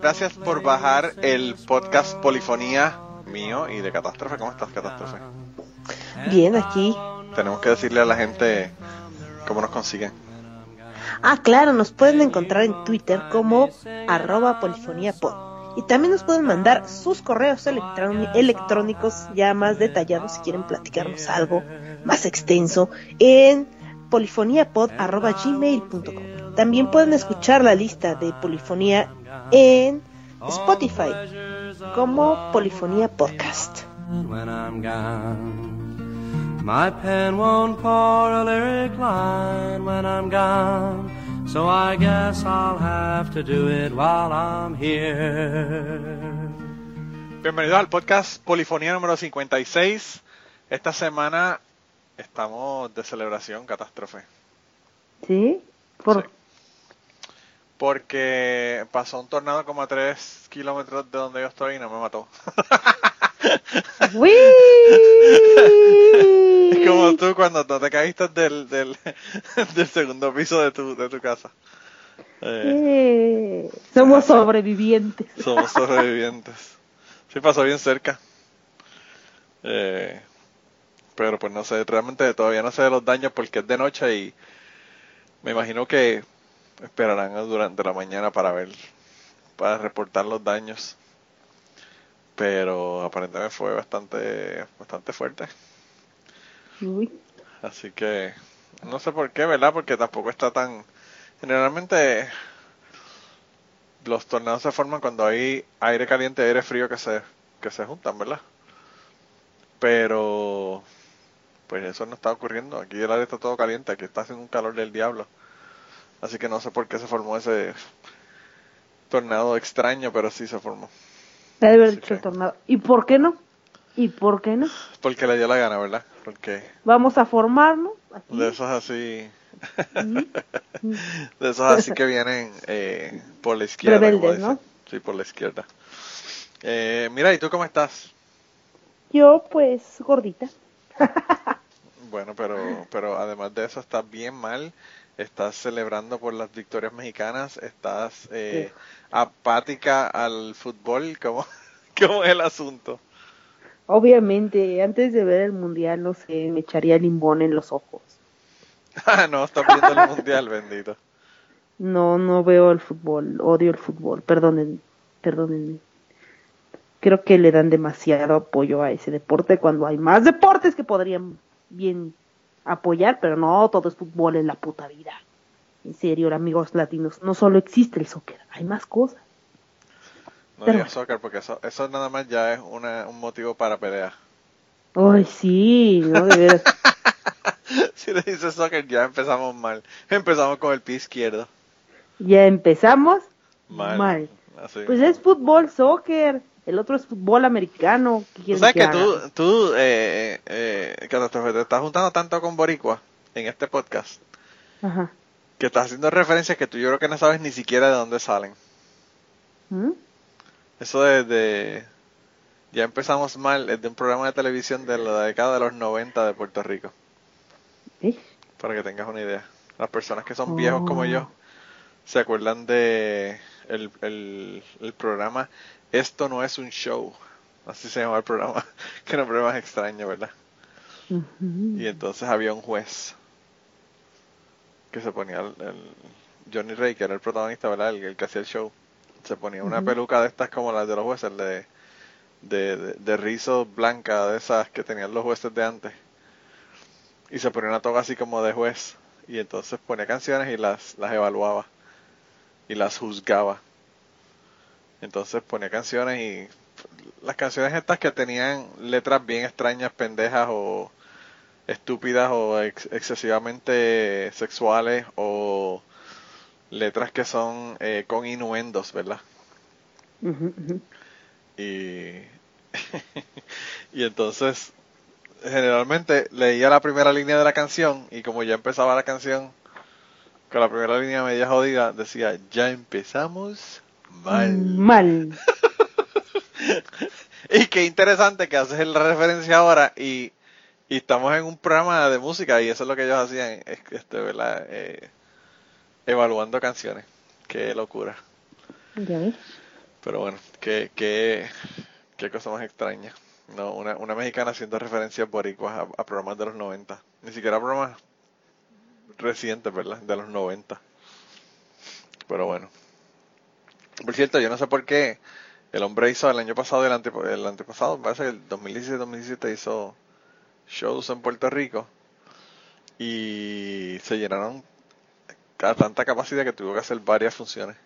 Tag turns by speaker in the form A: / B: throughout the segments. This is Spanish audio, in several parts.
A: Gracias por bajar el podcast Polifonía mío y de Catástrofe. ¿Cómo estás, Catástrofe?
B: Bien, aquí.
A: Tenemos que decirle a la gente cómo nos consiguen.
B: Ah, claro, nos pueden encontrar en Twitter como arroba polifoniapod. Y también nos pueden mandar sus correos electrónicos ya más detallados si quieren platicarnos algo más extenso en polifoniapod.gmail.com. También pueden escuchar la lista de polifonía en Spotify como Polifonía Podcast. My pen won't pour a lyric line when I'm gone, so I guess I'll have to do it while I'm here.
A: Bienvenidos al podcast Polifonía número 56. Esta semana estamos de celebración, catástrofe.
B: ¿Sí? ¿Por, sí
A: porque pasó un tornado como a 3 kilómetros de donde yo estoy y no me mató. es como tú cuando te caíste del, del, del, segundo piso de tu, de tu casa.
B: Eh, somos sobrevivientes.
A: Somos sobrevivientes. Sí, pasó bien cerca. Eh, pero pues no sé, realmente todavía no sé de los daños porque es de noche y me imagino que esperarán durante la mañana para ver, para reportar los daños. Pero aparentemente fue bastante, bastante fuerte. Así que no sé por qué, ¿verdad? Porque tampoco está tan... Generalmente los tornados se forman cuando hay aire caliente y aire frío que se, que se juntan, ¿verdad? Pero pues eso no está ocurriendo. Aquí el aire está todo caliente, aquí está haciendo un calor del diablo. Así que no sé por qué se formó ese tornado extraño, pero sí se formó.
B: Debe haber dicho el tornado. ¿Y por qué no? ¿Y por qué no?
A: Porque le dio la gana, ¿verdad? Porque
B: vamos a formarnos.
A: De esos así. de esos así que vienen eh, por la izquierda.
B: Rebeldes, ¿no?
A: Sí, por la izquierda. Eh, mira, ¿y tú cómo estás?
B: Yo, pues, gordita.
A: bueno, pero, pero además de eso, estás bien mal estás celebrando por las victorias mexicanas, estás eh, apática al fútbol, ¿cómo, ¿cómo es el asunto?
B: Obviamente, antes de ver el mundial, no sé, me echaría limón en los ojos.
A: Ah, no, estás viendo el mundial, bendito.
B: No, no veo el fútbol, odio el fútbol, perdonen, perdónenme. Creo que le dan demasiado apoyo a ese deporte cuando hay más deportes que podrían bien apoyar, pero no todo es fútbol en la puta vida. En serio, amigos latinos, no solo existe el soccer, hay más cosas.
A: No pero, soccer porque eso, eso nada más ya es una, un motivo para pelear.
B: Ay, sí, no de
A: si le dices soccer ya empezamos mal. Empezamos con el pie izquierdo.
B: Ya empezamos mal. Pues es fútbol, soccer el otro es fútbol americano.
A: ¿Qué ¿Sabes que, tú, tú eh, eh, te estás juntando tanto con Boricua en este podcast? Ajá. Que estás haciendo referencias que tú yo creo que no sabes ni siquiera de dónde salen. ¿Mm? Eso de, Ya empezamos mal, es de un programa de televisión de la década de los 90 de Puerto Rico. Para que tengas una idea. Las personas que son viejos como yo oh. se acuerdan de el, el, el programa esto no es un show. Así se llama el programa. que nombre más extraño, ¿verdad? Y entonces había un juez que se ponía el, Johnny Ray, que era el protagonista, ¿verdad? El, que hacía el show. Se ponía una peluca de estas como las de los jueces, de, de, de, rizo blanca, de esas que tenían los jueces de antes. Y se ponía una toga así como de juez. Y entonces ponía canciones y las, las evaluaba. Y las juzgaba. Entonces ponía canciones y las canciones estas que tenían letras bien extrañas, pendejas o estúpidas o excesivamente sexuales o letras que son eh, con inuendos, ¿verdad? Y, y entonces generalmente leía la primera línea de la canción y como ya empezaba la canción con la primera línea media jodida decía ya empezamos Mal.
B: Mal.
A: y qué interesante que haces la referencia ahora y, y, estamos en un programa de música y eso es lo que ellos hacían, es, este, ¿verdad? Eh, evaluando canciones. Qué locura. Pero bueno, qué, qué, qué cosa más extraña. No, una, una mexicana haciendo referencias boricuas a, a programas de los 90. Ni siquiera programas recientes, ¿verdad? De los 90. Pero bueno. Por cierto, yo no sé por qué el hombre hizo el año pasado, el, ante, el antepasado, parece que el 2016-2017 hizo shows en Puerto Rico y se llenaron a tanta capacidad que tuvo que hacer varias funciones.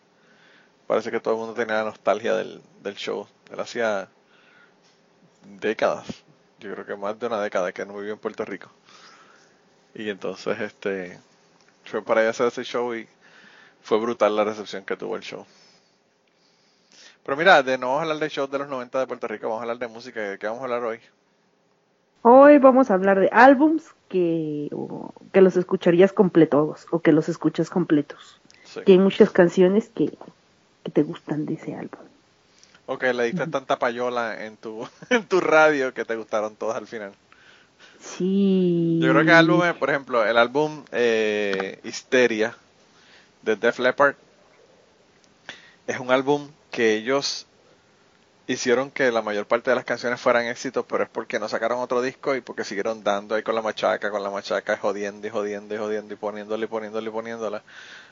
A: Parece que todo el mundo tenía la nostalgia del, del show. Él hacía décadas, yo creo que más de una década que no vivía en Puerto Rico. Y entonces este fue para ir a hacer ese show y fue brutal la recepción que tuvo el show. Pero mira, de no vamos a hablar de shows de los 90 de Puerto Rico, vamos a hablar de música. ¿De qué vamos a hablar hoy?
B: Hoy vamos a hablar de álbums que, que los escucharías completos o que los escuchas completos. Que hay muchas canciones que, que te gustan de ese álbum.
A: Ok, le diste tanta payola en tu, en tu radio que te gustaron todas al final.
B: Sí.
A: Yo creo que el álbum, por ejemplo, el álbum eh, Histeria de Def Leppard es un álbum que ellos hicieron que la mayor parte de las canciones fueran éxitos, pero es porque no sacaron otro disco y porque siguieron dando ahí con la machaca, con la machaca, jodiendo y jodiendo y jodiendo y poniéndole y poniéndole y poniéndola,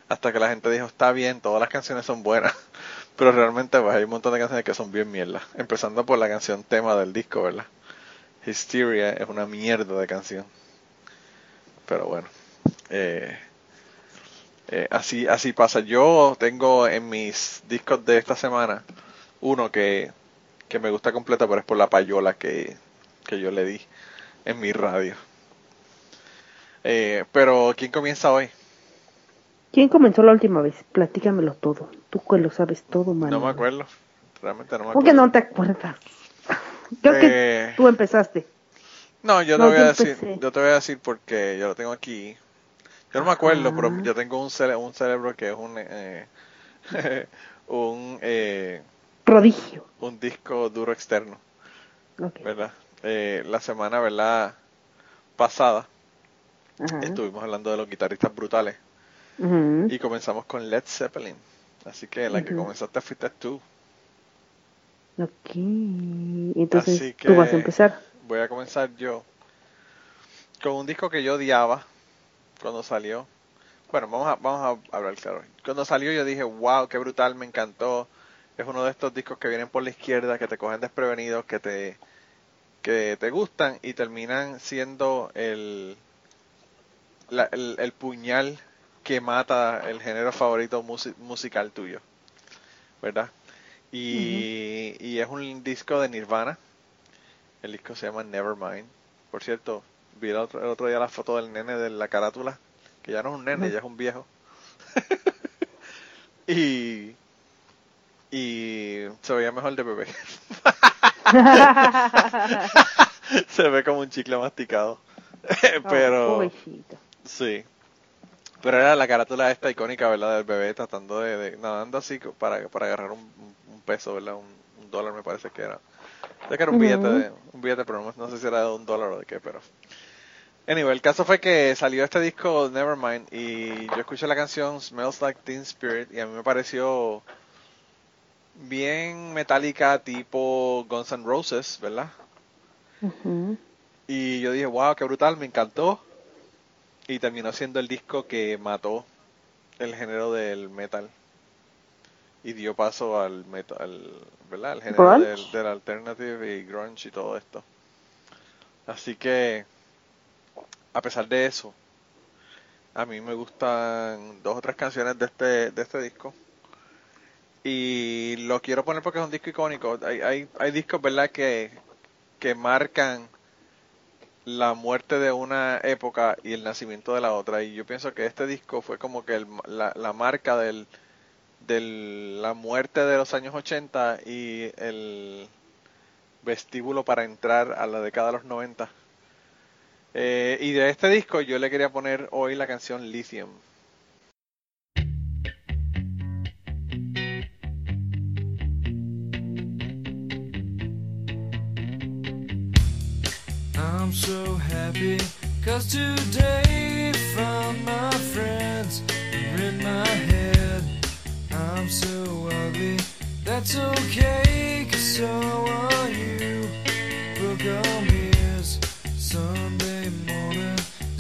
A: hasta que la gente dijo, está bien, todas las canciones son buenas, pero realmente pues, hay un montón de canciones que son bien mierda, empezando por la canción tema del disco, ¿verdad? Hysteria es una mierda de canción. Pero bueno, eh, eh, así, así pasa. Yo tengo en mis discos de esta semana uno que, que me gusta completo, pero es por la payola que, que yo le di en mi radio. Eh, pero, ¿quién comienza hoy?
B: ¿Quién comenzó la última vez? Platícamelo todo. Tú que lo sabes todo, man.
A: No me acuerdo. Realmente no me
B: acuerdo. ¿Por qué no te acuerdas? Creo que eh, tú empezaste.
A: No, yo te voy a decir, yo te voy a decir porque yo lo tengo aquí. Yo no me acuerdo, pero yo tengo un, un cerebro que es un eh, un eh,
B: prodigio.
A: Un disco duro externo. ¿Verdad? Eh, la semana, ¿verdad? Pasada estuvimos hablando de los guitarristas brutales y comenzamos con Led Zeppelin. Así que la que comenzaste fuiste tú.
B: Ok, entonces tú vas a empezar.
A: Voy a comenzar yo con un disco que yo odiaba cuando salió. Bueno, vamos a, vamos a hablar claro. Cuando salió yo dije, wow, qué brutal, me encantó. Es uno de estos discos que vienen por la izquierda, que te cogen desprevenidos, que te, que te gustan y terminan siendo el, el, puñal que mata el género favorito musical tuyo. ¿Verdad? Y, es un disco de Nirvana. El disco se llama Nevermind. Por cierto, vi el otro, día la foto del nene de la carátula, que ya no es un nene, ya es un viejo. y, y se veía mejor de bebé. se ve como un chicle masticado. Pero... sí. Pero era la carátula esta icónica, ¿verdad? Del bebé tratando de, nadando así para, para agarrar un, peso, ¿verdad? Un, dólar me parece que era. De que era un billete, de, un billete, pero no, sé si era de un dólar o de qué, pero... Anyway, el caso fue que salió este disco Nevermind y yo escuché la canción Smells Like Teen Spirit y a mí me pareció bien metálica tipo Guns N' Roses, ¿verdad? Y yo dije, wow, qué brutal, me encantó. Y terminó siendo el disco que mató el género del metal y dio paso al metal, ¿verdad? Al género del, alternative y grunge y todo esto. Así que, a pesar de eso, a mí me gustan dos o tres canciones de este, de este disco. Y lo quiero poner porque es un disco icónico. Hay, hay, hay discos, ¿verdad?, que, que marcan la muerte de una época y el nacimiento de la otra. Y yo pienso que este disco fue como que la, la marca del, de la muerte de los años 80 y el vestíbulo para entrar a la década de los 90. Eh, y de este disco yo le quería poner hoy la canción Lithium. I'm so happy cause today found my friends in my head I'm so ugly that
C: That's okay, cause so are you. Book on mirrors,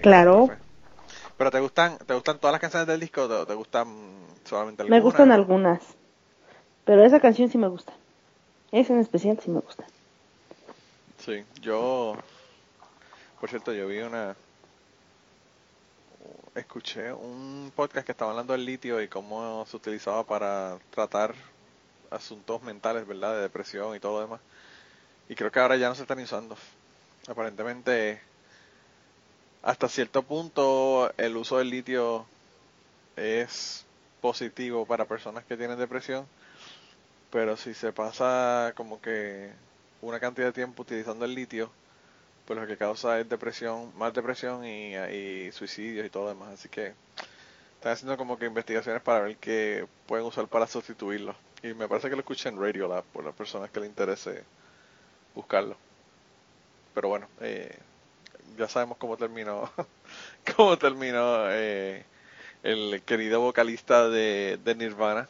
B: Claro.
A: ¿qué fue? ¿Pero te gustan, te gustan todas las canciones del disco o te, te gustan solamente algunas?
B: Me gustan algunas. Pero esa canción sí me gusta. Esa en especial sí me gusta.
A: Sí, yo, por cierto, yo vi una, escuché un podcast que estaba hablando del litio y cómo se utilizaba para tratar asuntos mentales, ¿verdad? De depresión y todo lo demás. Y creo que ahora ya no se están usando. Aparentemente, hasta cierto punto, el uso del litio es positivo para personas que tienen depresión, pero si se pasa como que una cantidad de tiempo utilizando el litio, pues lo que causa es depresión, más depresión y, y suicidios y todo lo demás. Así que están haciendo como que investigaciones para ver qué pueden usar para sustituirlo. Y me parece que lo escuché en Radio Lab por las personas que le interese buscarlo. Pero bueno, eh, ya sabemos cómo terminó, cómo terminó eh, el querido vocalista de, de Nirvana.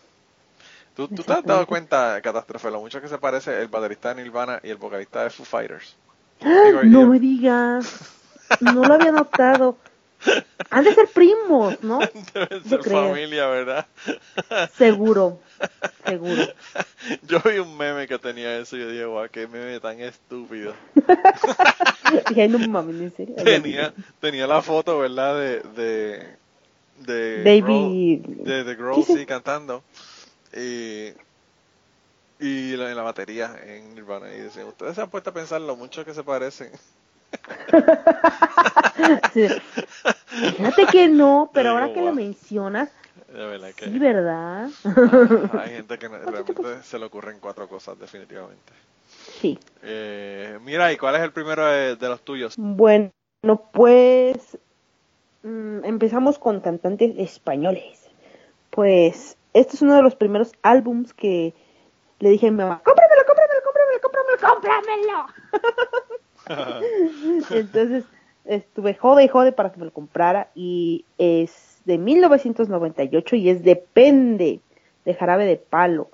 A: ¿Tú, ¿Tú, te has dado cuenta, Catástrofe, lo mucho que se parece el baterista de Nirvana y el vocalista de Foo Fighters?
B: no me digas. No lo había notado. Han de ser primos, ¿no?
A: Deben ser familia, ¿verdad?
B: Seguro, seguro.
A: Yo vi un meme que tenía eso y yo dije, guau, qué meme tan estúpido.
B: Dije, no mames, en serio.
A: Tenía, tenía la foto, ¿verdad? De, de, de de, de Grohl, sí, cantando. Y, y la, en la batería en Nirvana. Y decían, ustedes se han puesto a pensar lo mucho que se parecen.
B: Sí. Fíjate que no, pero ahora que lo mencionas,
A: De verdad que
B: sí, ¿verdad?
A: hay gente que realmente se le ocurren cuatro cosas, definitivamente.
B: Sí.
A: Eh, mira, ¿y cuál es el primero de, de los tuyos?
B: Bueno, pues mm, empezamos con cantantes españoles. Pues este es uno de los primeros álbums que le dije a mi mamá, cómpramelo, cómpramelo, cómpramelo, cómpramelo. Entonces estuve jode y jode para que me lo comprara y es de 1998 y es Depende de Jarabe de Palo.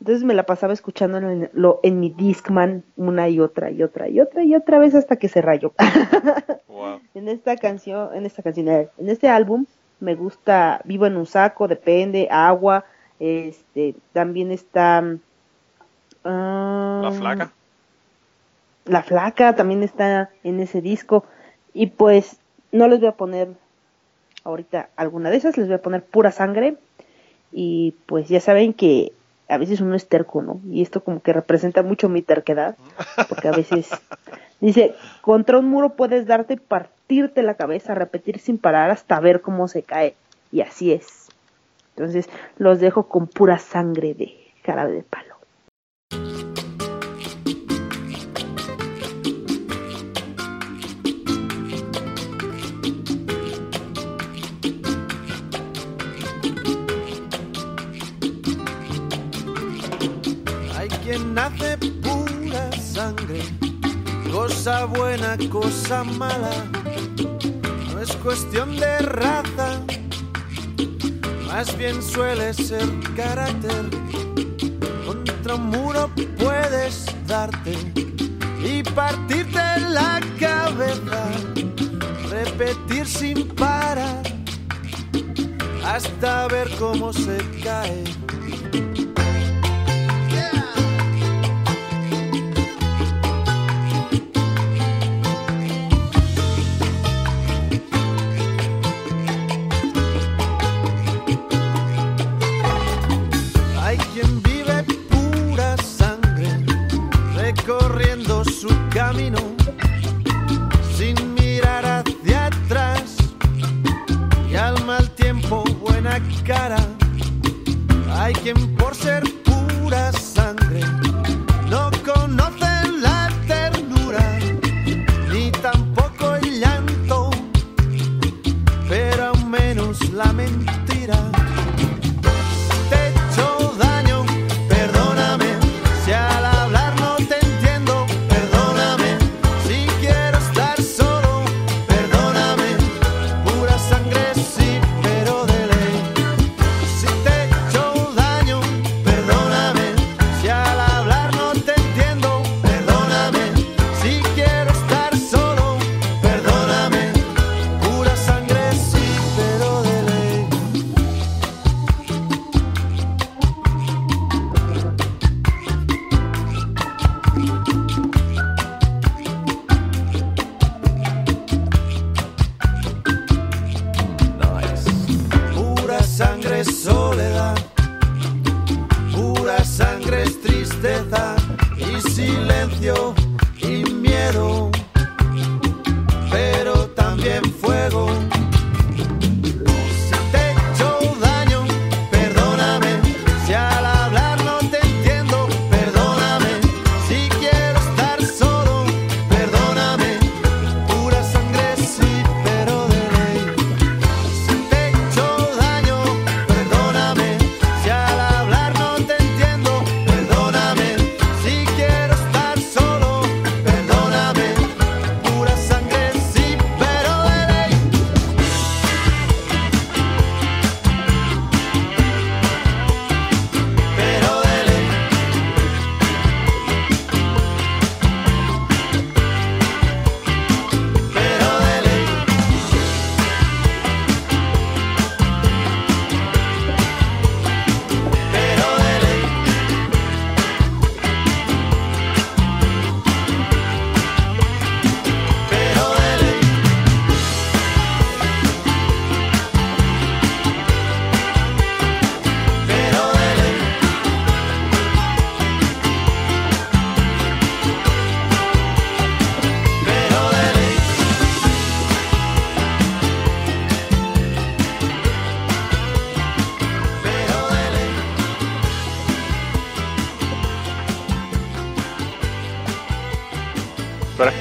B: Entonces me la pasaba escuchando en, lo, en mi Discman una y otra y otra y otra y otra vez hasta que se rayó.
A: Wow.
B: en esta canción, en esta canción, eh, en este álbum me gusta Vivo en un saco, Depende, Agua, este, también está ah,
A: La flaca.
B: La flaca también está en ese disco y pues no les voy a poner ahorita alguna de esas, les voy a poner pura sangre y pues ya saben que a veces uno es terco, ¿no? Y esto como que representa mucho mi terquedad, porque a veces dice, contra un muro puedes darte y partirte la cabeza, repetir sin parar hasta ver cómo se cae. Y así es. Entonces los dejo con pura sangre de jarabe de palo.
D: Nace pura sangre, cosa buena, cosa mala. No es cuestión de raza, más bien suele ser carácter. Contra un muro puedes darte y partirte la cabeza, repetir sin parar hasta ver cómo se cae. Su camino, sin mirar hacia atrás, y al mal tiempo buena cara. Hay quien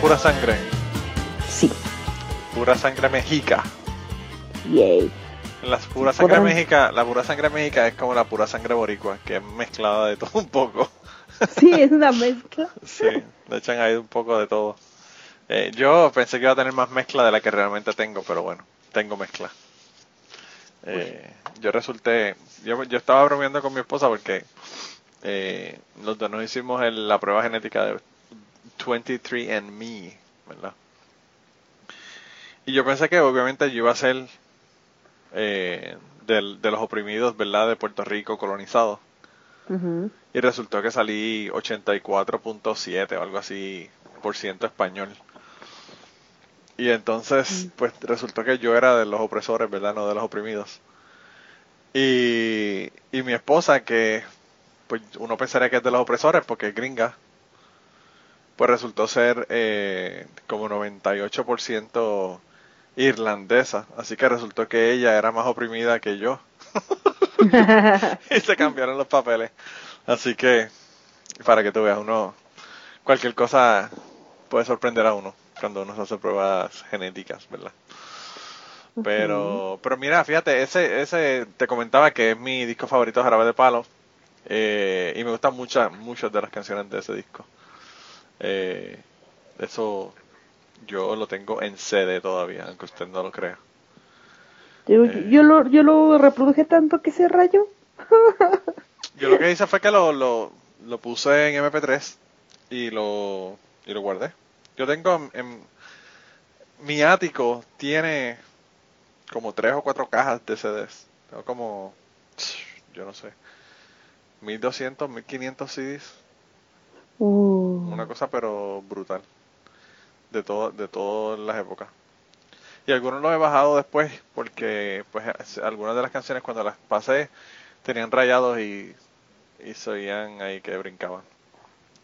D: pura sangre. Sí. Pura sangre
A: mexica.
B: Yay.
A: La pura sangre mexica, la pura sangre mexica es como la pura sangre boricua, que es mezclada de todo un poco.
B: Sí, es una mezcla.
A: sí, le echan ahí un poco de todo. Eh, yo pensé que iba a tener más mezcla de la que realmente tengo, pero bueno, tengo mezcla. Eh, yo resulté, yo, yo estaba bromeando con mi esposa porque eh, los dos nos hicimos la prueba genética de 23andMe, ¿verdad? Y yo pensé que obviamente yo iba a ser eh, del, de los oprimidos, ¿verdad? De Puerto Rico colonizado. Y resultó que salí 84.7 o algo así por ciento español. Y entonces, mm. pues resultó que yo era de los opresores, ¿verdad? No de los oprimidos. Y, y mi esposa, que pues uno pensaría que es de los opresores porque es gringa, pues resultó ser eh, como 98% irlandesa. Así que resultó que ella era más oprimida que yo. y se cambiaron los papeles. Así que, para que tú veas, uno, cualquier cosa puede sorprender a uno cuando uno se hace pruebas genéticas, ¿verdad? Pero, pero mira, fíjate, ese, ese te comentaba que es mi disco favorito, Jarabe de Palo, eh, y me gustan muchas, muchas de las canciones de ese disco. Eh, eso yo lo tengo en CD todavía, aunque usted no lo crea.
B: Yo, eh, yo, lo, yo lo reproduje tanto que se rayó.
A: yo lo que hice fue que lo, lo, lo puse en MP3 y lo, y lo guardé. Yo tengo en, mi ático tiene como tres o cuatro cajas de CDs. Tengo como, yo no sé, 1200, 1500 CDs. Uh. Una cosa pero brutal. De todo, de todas las épocas. Y algunos los he bajado después porque pues algunas de las canciones cuando las pasé tenían rayados y, y se oían ahí que brincaban.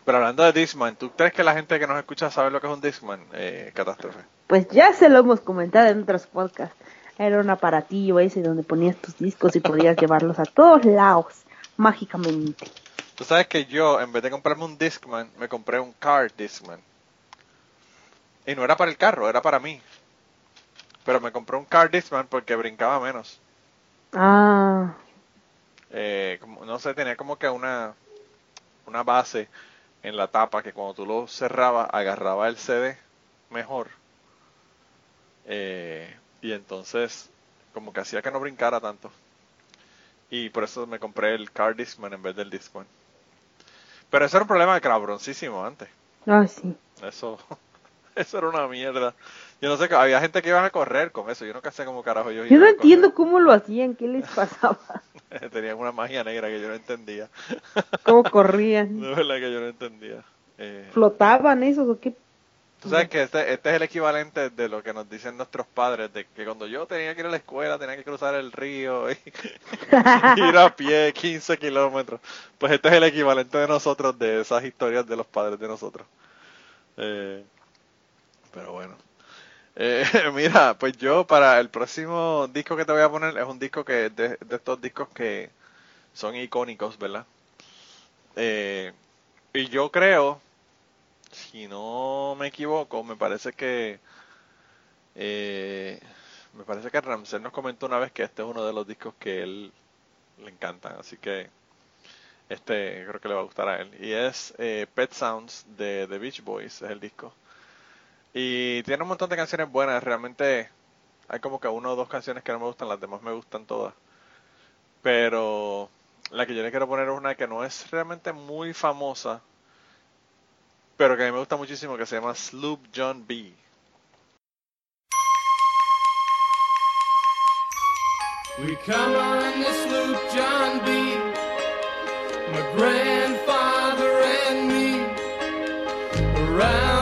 A: Pero hablando de Discman, ¿tú crees que la gente que nos escucha sabe lo que es un Discman, eh, Catástrofe?
B: Pues ya se lo hemos comentado en otros podcasts. Era un aparatillo ese donde ponías tus discos y podías llevarlos a todos lados, mágicamente.
A: Tú sabes que yo, en vez de comprarme un Discman, me compré un Car Discman. Y no era para el carro, era para mí. Pero me compré un Car Discman porque brincaba menos.
B: Ah.
A: Eh, como, no sé, tenía como que una, una base en la tapa que cuando tú lo cerrabas agarraba el CD mejor. Eh, y entonces como que hacía que no brincara tanto. Y por eso me compré el Car Discman en vez del Discman. Pero eso era un problema cabroncísimo antes.
B: Ah, sí.
A: Eso, eso era una mierda. Yo no sé, había gente que iba a correr con eso. Yo no sé cómo carajo yo
B: Yo no entiendo cómo lo hacían, qué les pasaba.
A: Tenían una magia negra que yo no entendía.
B: ¿Cómo corrían?
A: De verdad que yo no entendía. Eh,
B: ¿Flotaban esos o qué?
A: Tú sabes que este, este es el equivalente de lo que nos dicen nuestros padres, de que cuando yo tenía que ir a la escuela tenía que cruzar el río y ir a pie 15 kilómetros. Pues este es el equivalente de nosotros, de esas historias de los padres de nosotros. Eh, pero bueno. Eh, mira, pues yo para el próximo disco que te voy a poner es un disco que de, estos discos que son icónicos, ¿verdad? Eh, y yo creo, si no me equivoco, me parece que eh, me parece que Ramsey nos comentó una vez que este es uno de los discos que él le encantan, así que este creo que le va a gustar a él. Y es Pet Sounds de The Beach Boys, es el disco. Y tiene un montón de canciones buenas, realmente hay como que una o dos canciones que no me gustan, las demás me gustan todas. Pero la que yo le quiero poner es una que no es realmente muy famosa, pero que a mí me gusta muchísimo, que se llama Sloop John B. We come on the sloop John B. My grandfather and me around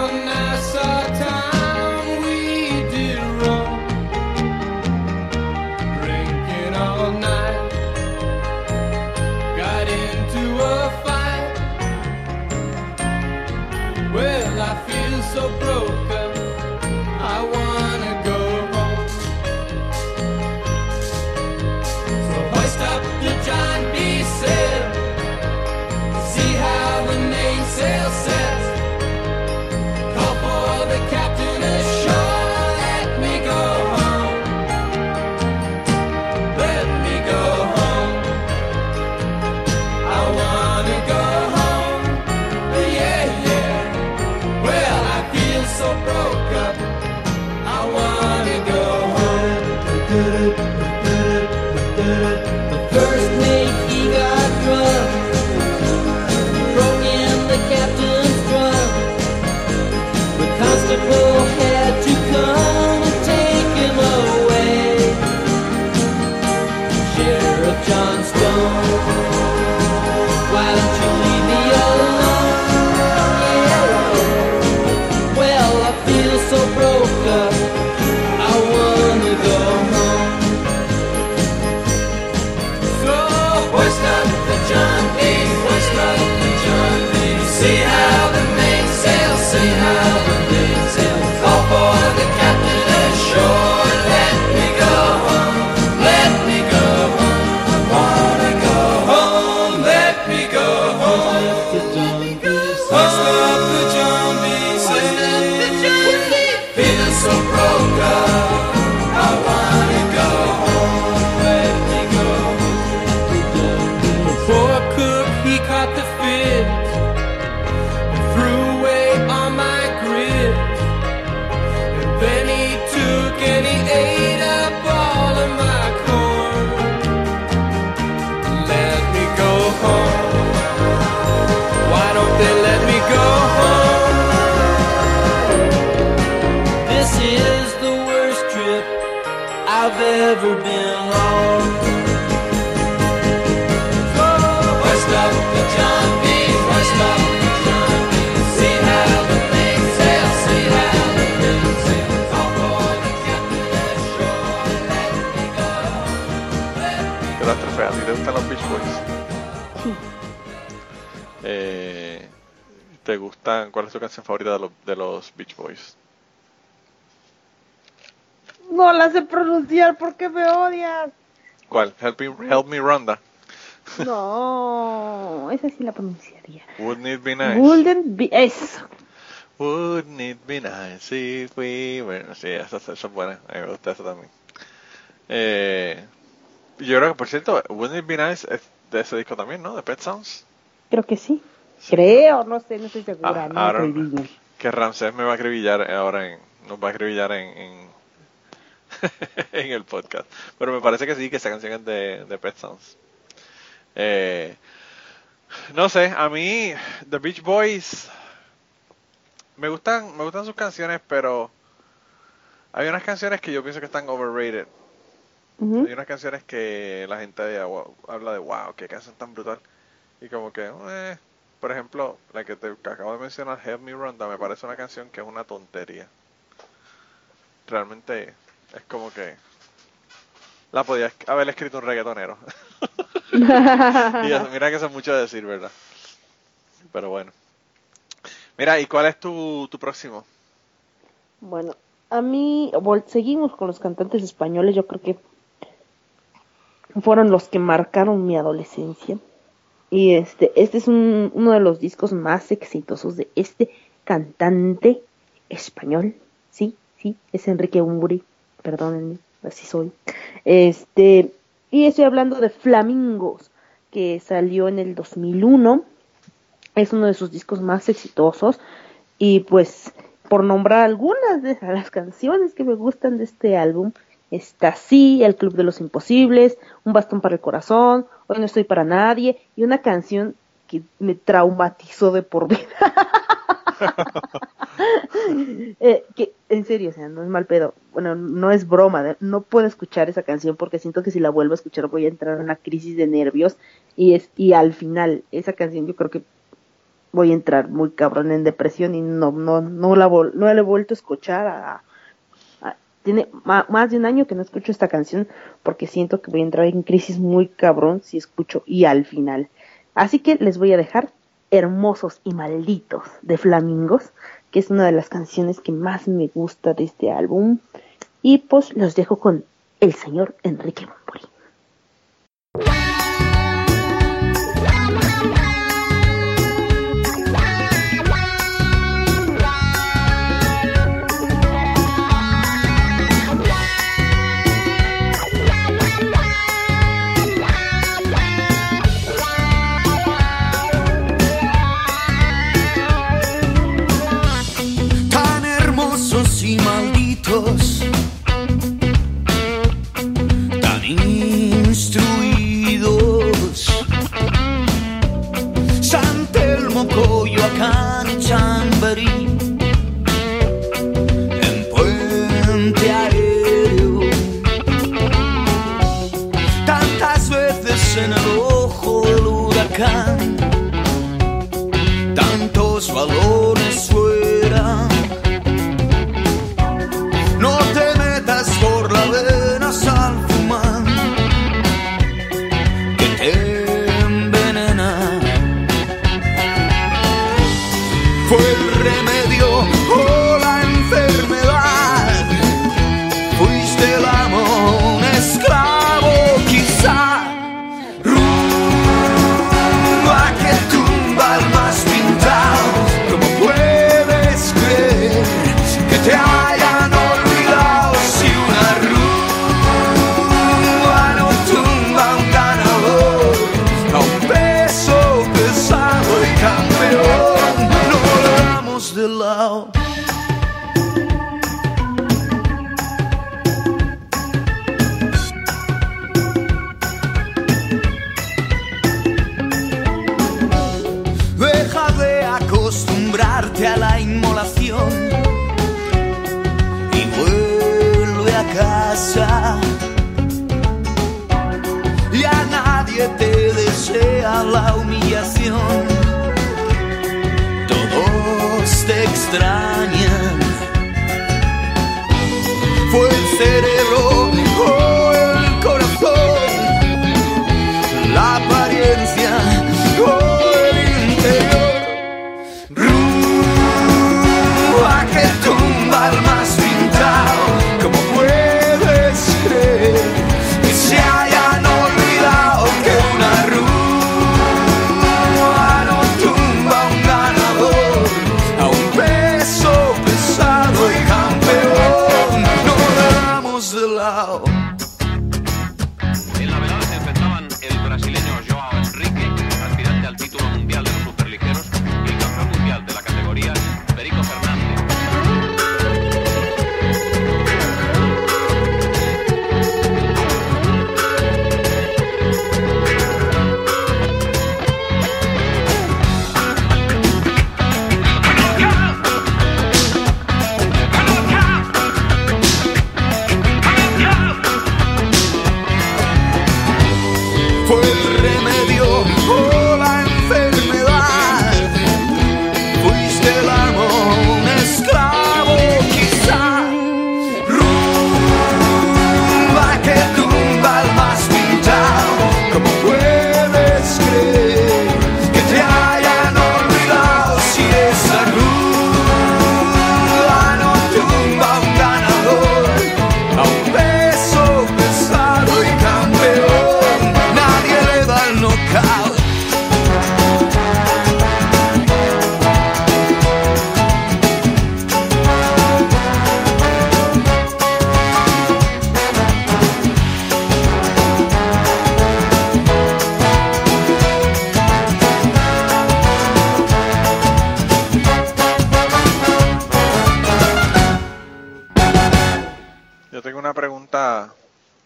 A: ¿Cuál es tu canción favorita de, los de los Beach Boys?
B: No la sé pronunciar porque me odias.
A: ¿Cuál? Help Me, Help me Ronda.
B: No, esa sí la pronunciaría.
A: Wouldn't it be nice?
B: Wouldn't be eso.
A: Wouldn't it be nice if we were... Sí, esa, esa es buena. A mí me gusta esa también. Eh, yo creo que, por cierto, Wouldn't it be nice es de ese disco también, ¿no? De Pet Sounds.
B: Creo que sí. Creo, no sé, no estoy segura.
A: Ah,
B: no
A: ahora- que Ramsés me va a acribillar ahora en, nos va a acribillar en, en, en el podcast. Pero me parece que sí, que esa canción es de, de Pet Sounds. Eh, no sé, a mí The Beach Boys me gustan, me gustan sus canciones, pero hay unas canciones que yo pienso que están overrated. Hay unas canciones que la gente ah, habla de wow, qué canción tan brutal. Y como que, eh, por ejemplo, la que te acabo de mencionar, Help Me Ronda, me parece una canción que es una tontería. Realmente es como que la podía haber escrito un reggaetonero. mira que eso es mucho decir, ¿verdad? Pero bueno. Mira, ¿y cuál es tu, tu próximo?
B: Bueno, a mí seguimos con los cantantes españoles, yo creo que fueron los que marcaron mi adolescencia. Y este, este es un- uno de los discos más exitosos de este cantante español. Sí, sí, es Enrique Umburi, perdónenme, así soy. Este, y estoy hablando de Flamingos, que salió en el 2001. Es uno de sus discos más exitosos. Y pues, por nombrar algunas de las canciones que me gustan de este álbum, está Sí, El Club de los Imposibles, Un Bastón para el Corazón, Hoy no estoy para nadie, y una canción que me traumatizó de por vida. Eh, que, en serio, o sea, no es mal pedo. Bueno, no es broma, no puedo escuchar esa canción porque siento que si la vuelvo a escuchar voy a entrar en una crisis de nervios y es y al final esa canción yo creo que voy a entrar muy cabrón en depresión y no no no la no la he vuelto a escuchar a- tiene más de un año que no escucho esta canción porque siento que voy a entrar en crisis muy cabrón si escucho y al final así que les voy a dejar hermosos y malditos de flamingos que es una de las canciones que más me gusta de este álbum y pues los dejo con el señor Enrique Bumburi.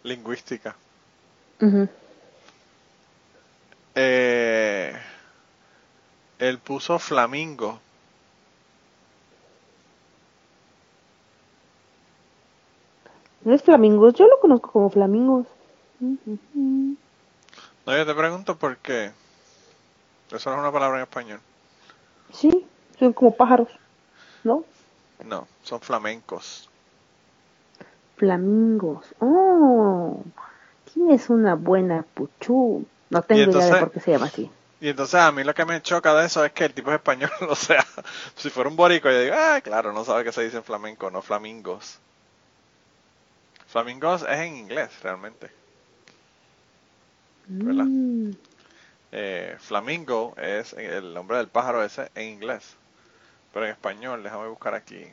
A: Lingüística. eh, él puso flamingo.
B: ¿No es flamingos? Yo lo conozco como flamingos.
A: No, yo te pregunto por qué. Eso no es una palabra en español.
B: Sí, son como pájaros, ¿no?
A: No, son flamencos.
B: Flamingos. Oh, tienes una buena puchú. No tengo idea de por qué se llama así.
A: Y entonces a mí lo que me choca de eso es que el tipo es español, o sea, si fuera un borico yo digo, ah, claro, no sabe que se dice flamenco, no flamingos. Flamingos es en inglés, realmente. ¿Verdad? Mm. Eh, flamingo es el nombre del pájaro ese en inglés. Pero en español, déjame buscar aquí.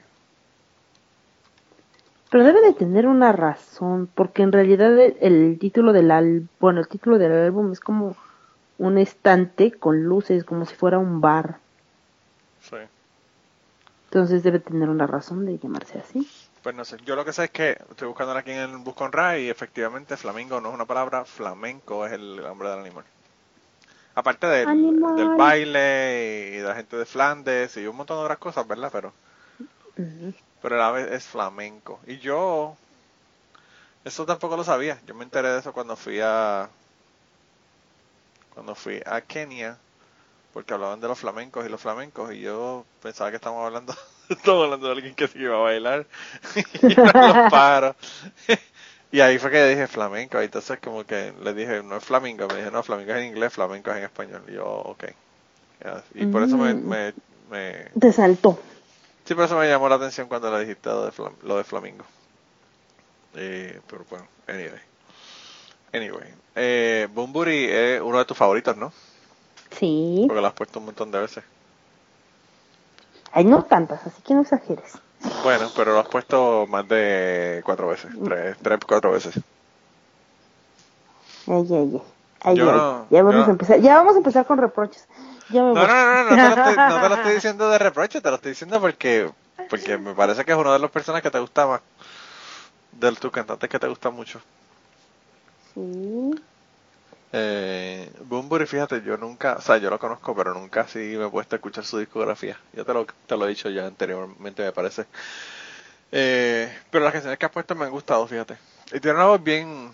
B: Pero debe de tener una razón, porque en realidad el, título del álbum, bueno, el título del álbum es como un estante con luces, como si fuera un bar. Sí. Entonces debe tener una razón de llamarse así.
A: Pues no sé, yo lo que sé es que estoy buscando aquí en el Buscon Ray y efectivamente flamingo no es una palabra, flamenco es el nombre del animal. Aparte del, del baile y de la gente de Flandes y un montón de otras cosas, ¿verdad? Pero, pero el ave es flamenco. Y yo, eso tampoco lo sabía. Yo me enteré de eso cuando fui a, cuando fui a Kenia, porque hablaban de los flamencos y los flamencos y yo pensaba que estábamos hablando, estamos hablando de alguien que se iba a bailar y los pájaros. Y ahí fue que dije flamenco, y entonces como que le dije, no es flamenco, me dije, no, flamenco es en inglés, flamenco es en español. Y yo, ok. Y por eso me, me, me,
B: Te saltó.
A: Sí, por eso me llamó la atención cuando le dijiste lo de, lo de flamingo. Eh, pero bueno, anyway. Anyway. Eh, Bumburi es uno de tus favoritos, ¿no?
B: Sí.
A: Porque lo has puesto un montón de veces.
B: Hay no tantas, así que no exageres.
A: Bueno, pero lo has puesto más de cuatro veces, tres, tres cuatro veces.
B: Ay, ay, ay. ya, vamos a empezar, ya vamos a empezar con reproches.
A: No, no, no, no, no, te lo estoy, no te lo estoy diciendo de reproche, te lo estoy diciendo porque, porque me parece que es uno de los personajes que te gusta más, de tus cantantes que te gusta mucho.
B: Sí.
A: Eh, Bumburi, fíjate, yo nunca, o sea, yo lo conozco, pero nunca sí me he puesto a escuchar su discografía. Yo te lo, te lo he dicho ya anteriormente, me parece. Eh, pero las canciones que has puesto me han gustado, fíjate. Y tiene una voz bien,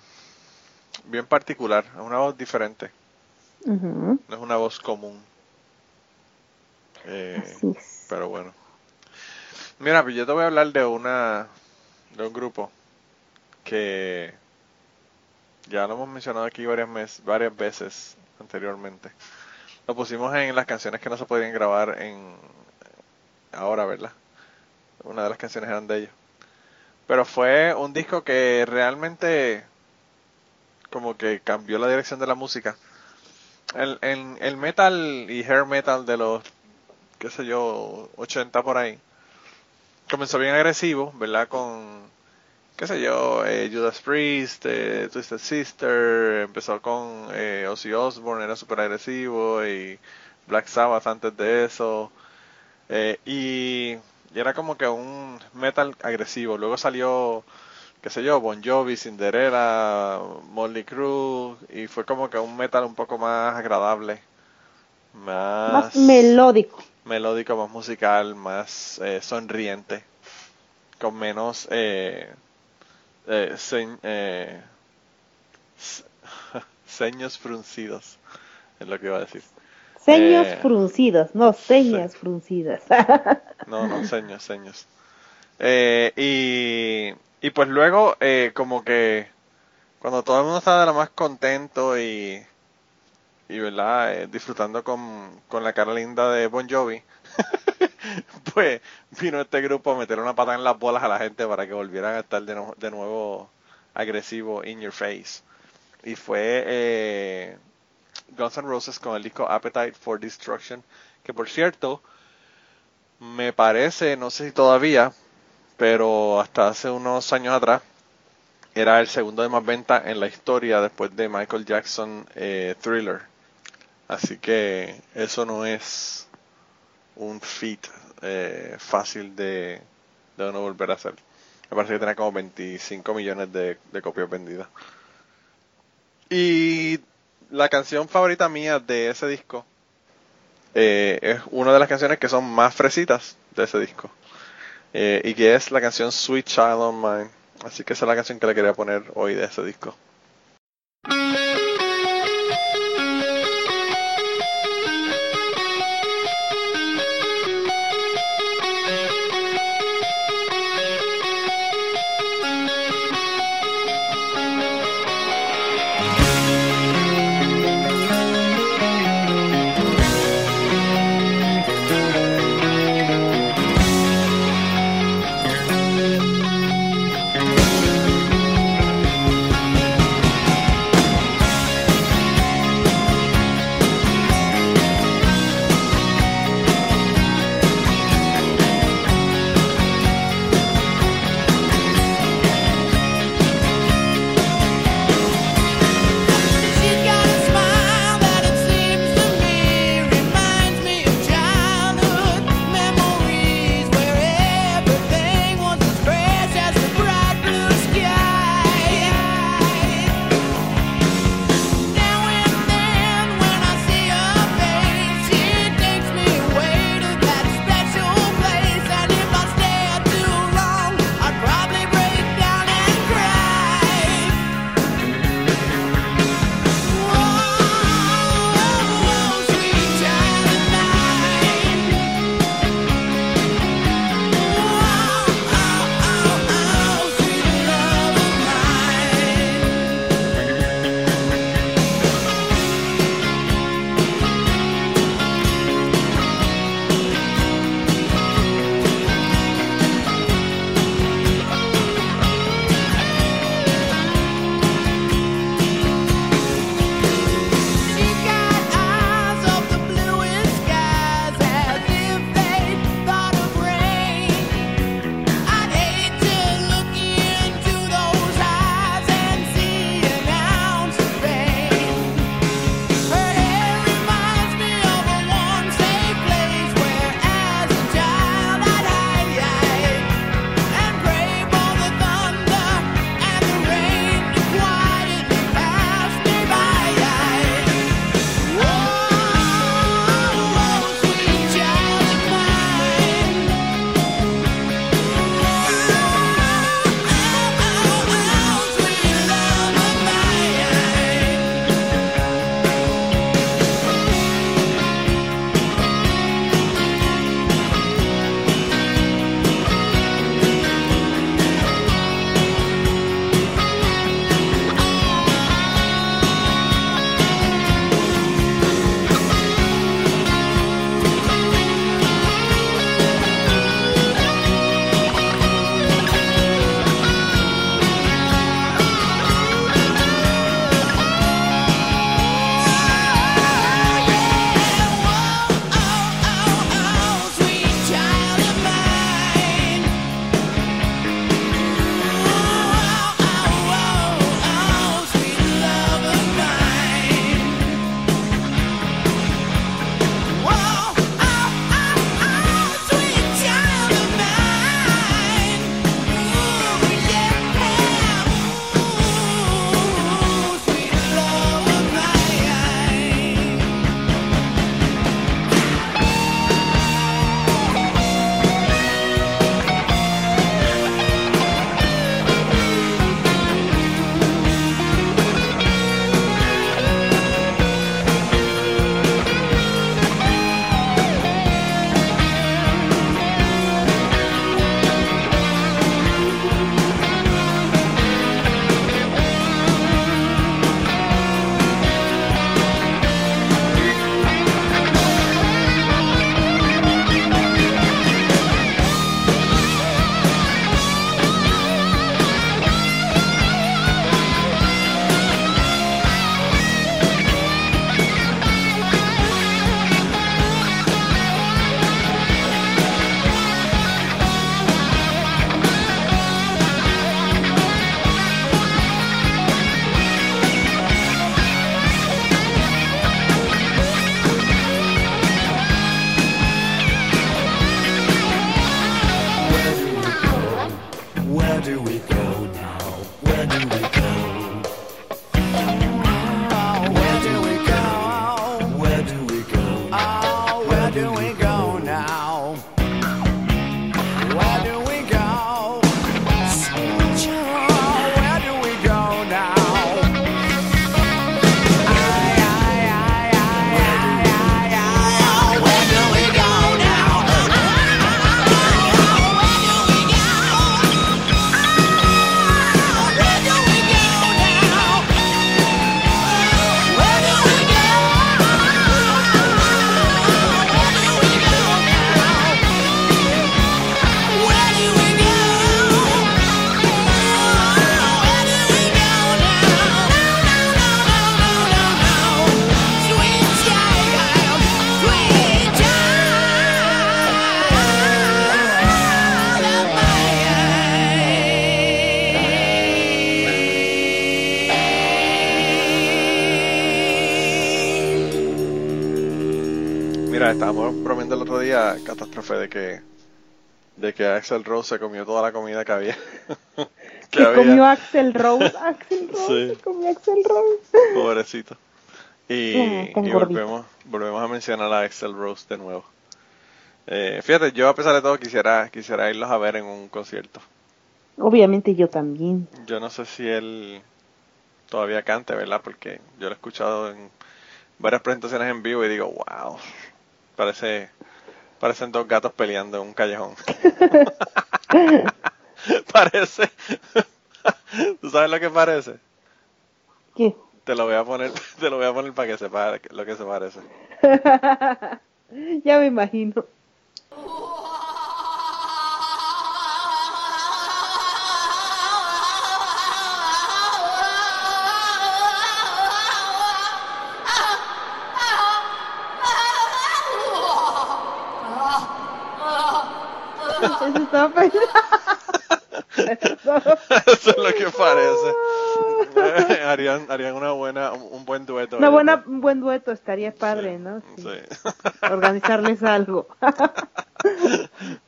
A: bien particular, una voz diferente. No es una voz común. Eh, pero bueno. Mira, pues yo te voy a hablar de una, de un grupo que ya lo hemos mencionado aquí varias, varias veces anteriormente. Lo pusimos en las canciones que no se podían grabar en ahora, ¿verdad? Una de las canciones eran de ellos. Pero fue un disco que realmente como que cambió la dirección de la música. El, el metal y hair metal de los, qué sé yo, 80 por ahí, comenzó bien agresivo, ¿verdad? Con qué sé yo, eh, Judas Priest, eh, Twisted Sister, empezó con eh, Ozzy Osbourne, era súper agresivo, y Black Sabbath antes de eso, eh, y, era como que un metal agresivo. Luego salió, qué sé yo, Bon Jovi, Cinderella, Molly Crue, y fue como que un metal un poco más agradable, más,
B: más melódico.
A: Melódico, más musical, más sonriente, con menos... Eh, eh, eh, seños fruncidos, es lo que iba a decir.
B: Seños eh, fruncidos, no señas fruncidas.
A: no, no, seños, seños. Eh, y, y pues luego, eh, como que cuando todo el mundo estaba de lo más contento y, y ¿verdad? disfrutando con, con la cara linda de Bon Jovi, pues vino este grupo a meter una patada en las bolas a la gente para que volvieran a estar de, de nuevo agresivo in your face. Y fue eh, Guns N' Roses con el disco Appetite for Destruction, que por cierto, me parece, no sé si todavía, pero hasta hace unos años atrás, era el segundo de más venta en la historia después de Michael Jackson eh, Thriller. Así que eso no es un feat eh, fácil de, de uno volver a hacer. Me parece que tenía como 25 millones de, copias vendidas. Y la canción favorita mía de ese disco eh, es una de las canciones que son más fresitas de ese disco. Eh, y que es la canción Sweet Child on Mine. Así que esa es la canción que le quería poner hoy de ese disco. De que Axel Rose se comió toda la comida que había.
B: que, comió Axel Rose, Axel Rose, sí. comió Axel Rose.
A: Pobrecito. Y, volvemos, volvemos a mencionar a Axel Rose de nuevo. Eh, fíjate, yo a pesar de todo quisiera, quisiera irlos a ver en un concierto.
B: Obviamente yo también.
A: Yo no sé si él todavía cante, ¿verdad? Porque yo lo he escuchado en varias presentaciones en vivo y digo, wow, Parece, parecen dos gatos peleando en un callejón. parece. ¿Tú sabes lo que parece?
B: ¿Qué?
A: Te lo voy a poner, te lo voy a poner para que sepa lo que se parece.
B: ya me imagino.
A: Eso es lo que parece. harían, harían una buena, un buen dueto.
B: Una buena, un buen dueto estaría padre, ¿no?
A: Sí.
B: Organizarles algo.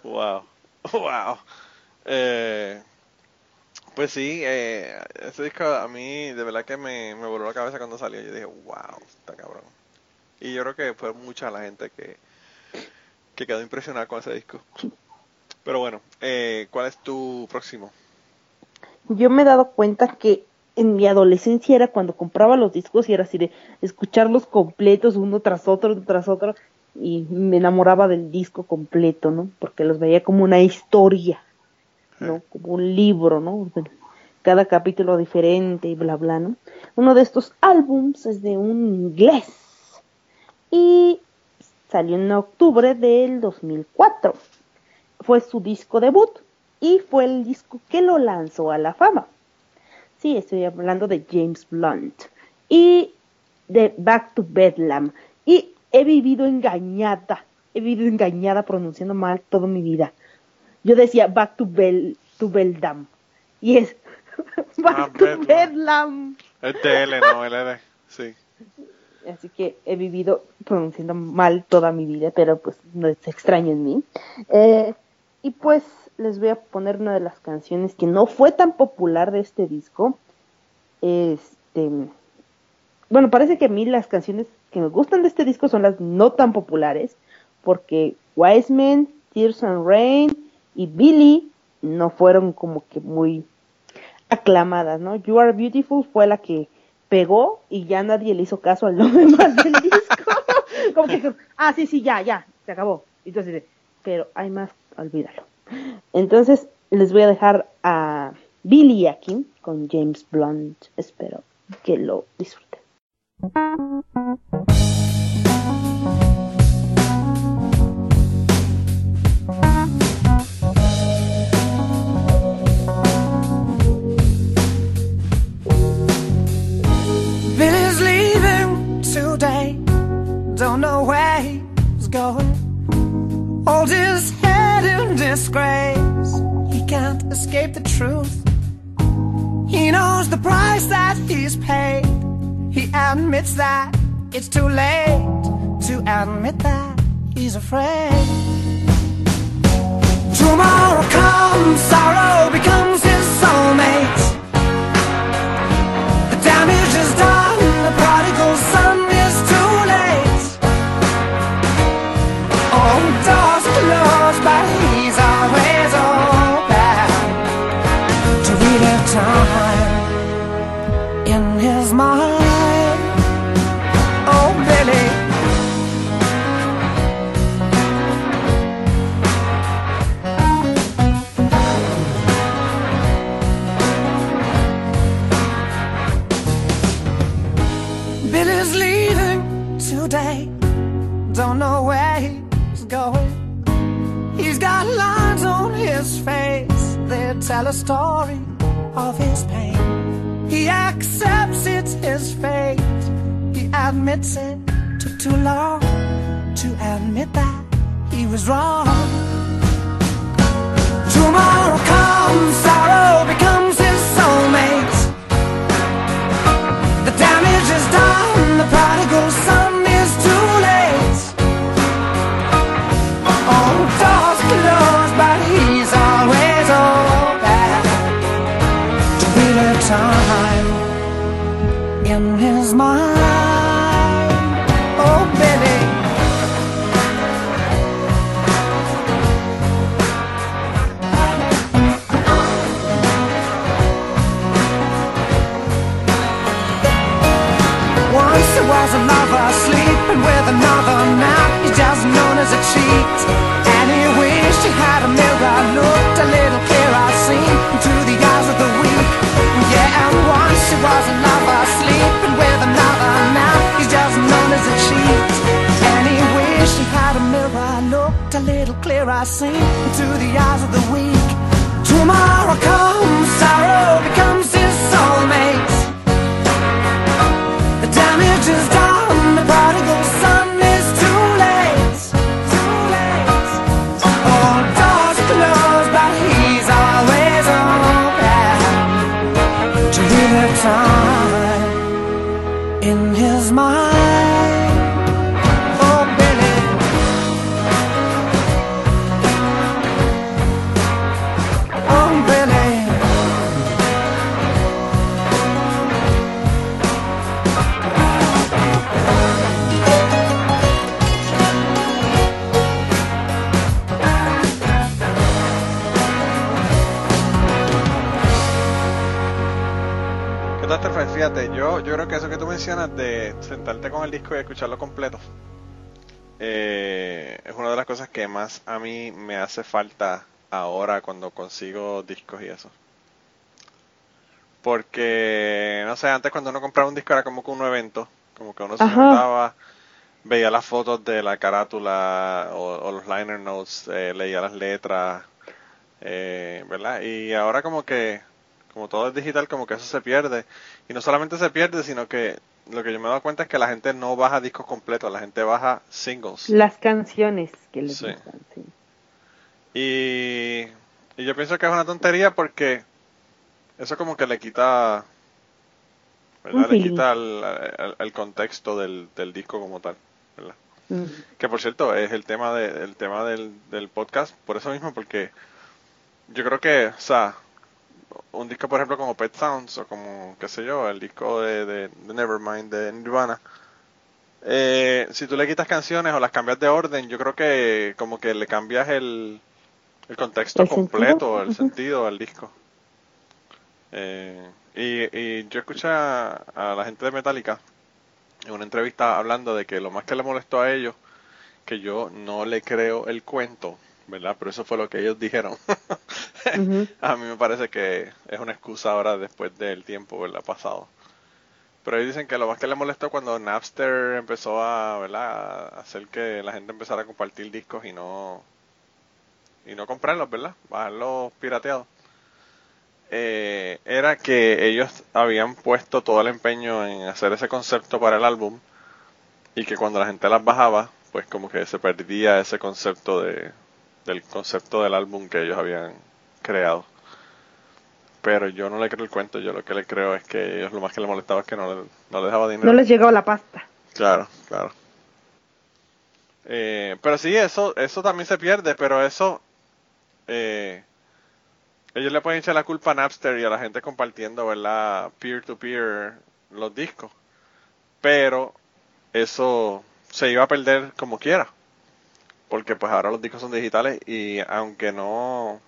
A: wow, wow. Eh, pues sí, eh, ese disco a mí de verdad que me, me voló la cabeza cuando salió. Yo dije, wow, está cabrón. Y yo creo que fue mucha la gente que, que quedó impresionada con ese disco. Pero bueno, eh, ¿cuál es tu próximo?
B: Yo me he dado cuenta que en mi adolescencia era cuando compraba los discos y era así de escucharlos completos uno tras otro, uno tras otro y me enamoraba del disco completo, ¿no? Porque los veía como una historia, ¿no? Como un libro, ¿no? Cada capítulo diferente y bla, bla, ¿no? Uno de estos álbums es de un inglés y salió en octubre del 2004 fue su disco debut y fue el disco que lo lanzó a la fama. Sí, estoy hablando de James Blunt y de Back to Bedlam. Y he vivido engañada, he vivido engañada pronunciando mal toda mi vida. Yo decía Back to, Bel to Beldam y es Back ah, to Bedlam.
A: Es TL, no LD, sí.
B: Así que he vivido pronunciando mal toda mi vida, pero pues no es extraño en mí. Eh, y pues les voy a poner una de las canciones que no fue tan popular de este disco. Este, bueno, parece que a mí las canciones que me gustan de este disco son las no tan populares, porque Wiseman, Tears and Rain y Billy no fueron como que muy aclamadas, ¿no? You Are Beautiful fue la que pegó y ya nadie le hizo caso al nombre más del disco. como que, ah, sí, sí, ya, ya, se acabó. Entonces, pero hay más olvídalo. Entonces les voy a dejar a Billy aquí con James Blunt. Espero que lo disfruten.
C: Billy's leaving today. Don't know where he's going. Hold his head in disgrace. He can't escape the truth. He knows the price that he's paid. He admits that it's too late to admit that he's afraid. Tomorrow comes, sorrow becomes his soulmate.
E: Tell a story of his pain. He accepts it's his fate. He admits it took too long to admit that he was wrong. Tomorrow comes, sorrow becomes his soulmate. The damage is done, the prodigal son in his mind. Oh, baby. Once there was a lover sleeping with another now He's just known as a cheat And he wished he had a mirror Looked a little clearer Seen into the eyes of the weak Yeah, and once he was a lover as a cheat And he wished he had a mirror. I Looked a little clearer I Seen into the eyes of the weak. Tomorrow comes Sorrow becomes his soulmate. The damage is done, the prodigal son
A: mencionas de sentarte con el disco y escucharlo completo eh, es una de las cosas que más a mí me hace falta ahora cuando consigo discos y eso. Porque, no sé, antes cuando uno compraba un disco era como que un evento, como que uno se
B: Ajá.
A: sentaba, veía las fotos de la carátula o, o los liner notes, eh, leía las letras, eh, ¿verdad? Y ahora como que, como todo es digital, como que eso se pierde. Y no solamente se pierde, sino que lo que yo me he dado cuenta es que la gente no baja discos completos, la gente baja singles.
B: Las canciones que les
A: Sí.
B: gustan, sí.
A: Y, y yo pienso que es una tontería porque eso como que le quita, ¿verdad? Le quita el, el- el contexto del, del disco como tal, ¿verdad?
B: Mm.
A: Que por cierto es el tema de, el tema del, del podcast, por eso mismo, porque yo creo que, o sea, un disco por ejemplo como Pet Sounds o como, qué sé yo, el disco de, de, de Nevermind de Nirvana, eh, si tú le quitas canciones o las cambias de orden, yo creo que como que le cambias el, el contexto
B: ¿El
A: completo,
B: sentido?
A: el sentido al disco. Eh, y, y yo escuché a, a la gente de Metallica en una entrevista hablando de que lo más que le molestó a ellos, que yo no le creo el cuento, ¿verdad? Pero eso fue lo que ellos dijeron. A mí me parece que es una excusa ahora después del tiempo, ¿verdad? Pasado. Pero ellos dicen que lo más que le molestó cuando Napster empezó a, ¿verdad? a hacer que la gente empezara a compartir discos y no y no comprarlos, ¿verdad? Bajarlos pirateados. Eh, era que ellos habían puesto todo el empeño en hacer ese concepto para el álbum y que cuando la gente las bajaba, pues como que se perdía ese concepto de, del concepto del álbum que ellos habían creado. Pero yo no le creo el cuento, yo lo que le creo es que ellos lo más que le molestaba es que no le, no le dejaba dinero.
B: No les llegaba la pasta.
A: Claro, claro. Eh, pero sí, eso, eso también se pierde, pero eso, eh, ellos le pueden echar la culpa a Napster y a la gente compartiendo, ¿verdad? Peer to peer los discos. Pero eso se iba a perder como quiera. Porque pues ahora los discos son digitales y aunque no,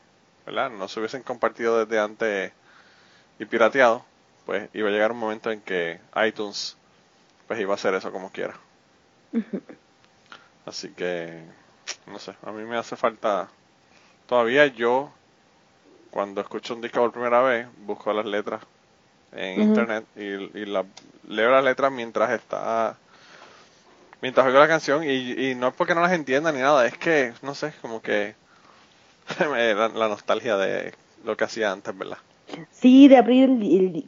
A: ¿verdad? No se hubiesen compartido desde antes y pirateado, pues iba a llegar un momento en que iTunes pues iba a hacer eso como quiera. Así que, no sé, a mí me hace falta, todavía yo, cuando escucho un disco por primera vez, busco las letras en internet y, y la, leo las letras mientras está, mientras oigo la canción y, y no es porque no las entienda ni nada, es que, no sé, como que da la nostalgia de lo que hacía antes, ¿verdad?
B: Sí, de abrir el,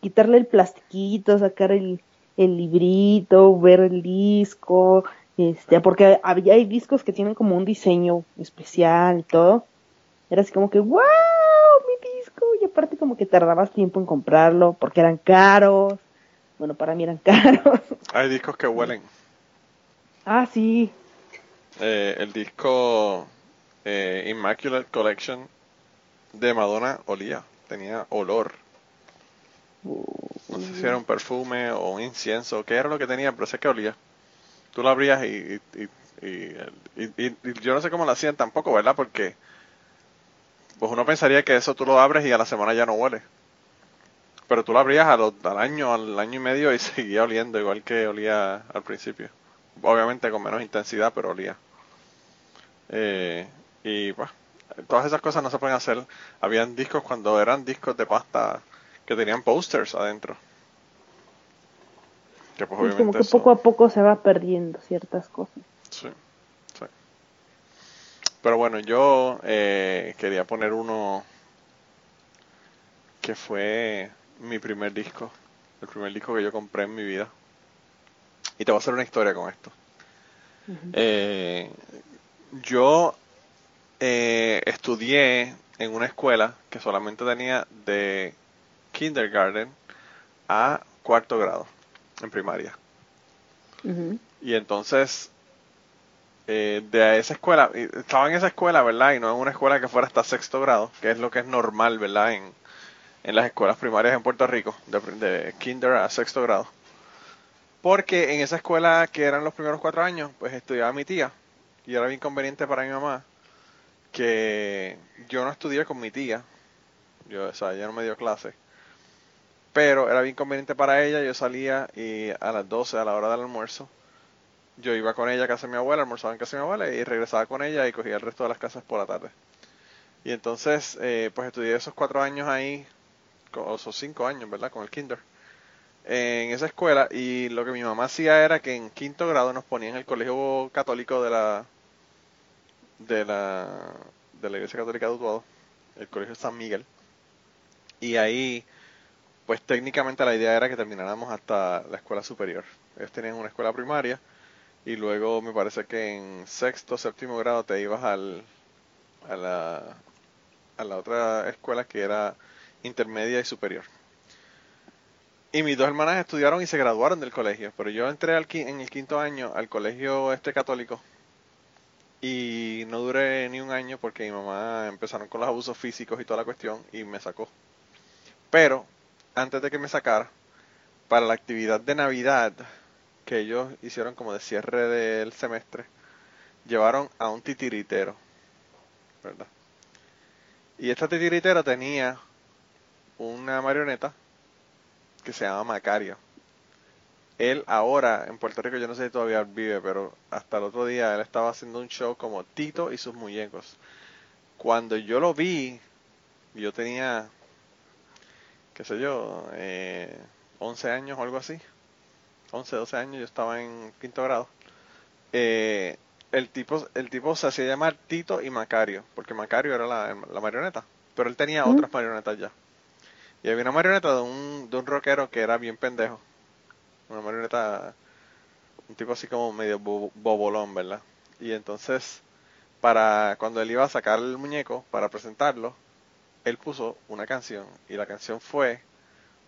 B: quitarle el plastiquito, sacar el, el librito, ver el disco, este, porque había hay discos que tienen como un diseño especial y todo. Era así como que, wow, mi disco. Y aparte como que tardabas tiempo en comprarlo porque eran caros. Bueno, para mí eran caros.
A: Hay discos que huelen.
B: Ah, sí.
A: Eh, el disco eh, Immaculate Collection de Madonna olía, tenía olor. No sé si era un perfume o un incienso, qué era lo que tenía, pero sé que olía. Tú lo abrías y, y, yo no sé cómo lo hacían tampoco, ¿verdad? Porque pues uno pensaría que eso tú lo abres y a la semana ya no huele. Pero tú lo abrías al año, al año y medio y seguía oliendo igual que olía al principio. Obviamente con menos intensidad, pero olía. Eh, y pues, todas esas cosas no se pueden hacer. Habían discos cuando eran discos de pasta que tenían posters adentro.
B: Que pues, obviamente como que poco a poco se va perdiendo ciertas cosas.
A: Sí, sí. Pero bueno, yo eh, quería poner uno que fue mi primer disco, el primer disco que yo compré en mi vida. Y te voy a hacer una historia con esto. eh, yo eh, estudié en una escuela que solamente tenía de kindergarten a cuarto grado en primaria. Y entonces, eh, de esa escuela, estaba en esa escuela, ¿verdad? Y no en una escuela que fuera hasta sexto grado, que es lo que es normal, ¿verdad? En, en las escuelas primarias en Puerto Rico, de, de kinder a sexto grado. Porque en esa escuela que eran los primeros cuatro años, pues estudiaba mi tía. Y era bien conveniente para mi mamá que yo no estudié con mi tía, yo, o sea, ella no me dio clase, pero era bien conveniente para ella, yo salía y a las 12, a la hora del almuerzo, yo iba con ella a casa de mi abuela, almorzaba en casa de mi abuela y regresaba con ella y cogía el resto de las casas por la tarde. Y entonces, eh, pues estudié esos cuatro años ahí, o esos cinco años, ¿verdad? Con el kinder, en esa escuela y lo que mi mamá hacía era que en quinto grado nos ponía en el colegio católico de la, de la, de la Iglesia Católica de Utuado, el Colegio San Miguel. Y ahí, pues técnicamente la idea era que termináramos hasta la escuela superior. Ellos tenían una escuela primaria y luego me parece que en sexto, séptimo grado te ibas al, a, la, a la otra escuela que era intermedia y superior. Y mis dos hermanas estudiaron y se graduaron del colegio, pero yo entré al, en el quinto año al colegio este católico y no duré ni un año porque mi mamá empezaron con los abusos físicos y toda la cuestión y me sacó. Pero antes de que me sacara, para la actividad de Navidad que ellos hicieron como de cierre del semestre, llevaron a un titiritero, ¿verdad? Y este titiritero tenía una marioneta que se llama Macario él ahora en Puerto Rico, yo no sé si todavía vive, pero hasta el otro día él estaba haciendo un show como Tito y sus muñecos. Cuando yo lo vi, yo tenía, qué sé yo, eh, 11 años o algo así. 11, 12 años, yo estaba en quinto grado. Eh, el tipo el tipo se hacía llamar Tito y Macario, porque Macario era la, marioneta, pero él tenía otras marionetas ya. Y había una marioneta de un, de un rockero que era bien pendejo una marioneta, un tipo así como medio bobolón, ¿verdad? Y entonces, para cuando él iba a sacar el muñeco para presentarlo, él puso una canción y la canción fue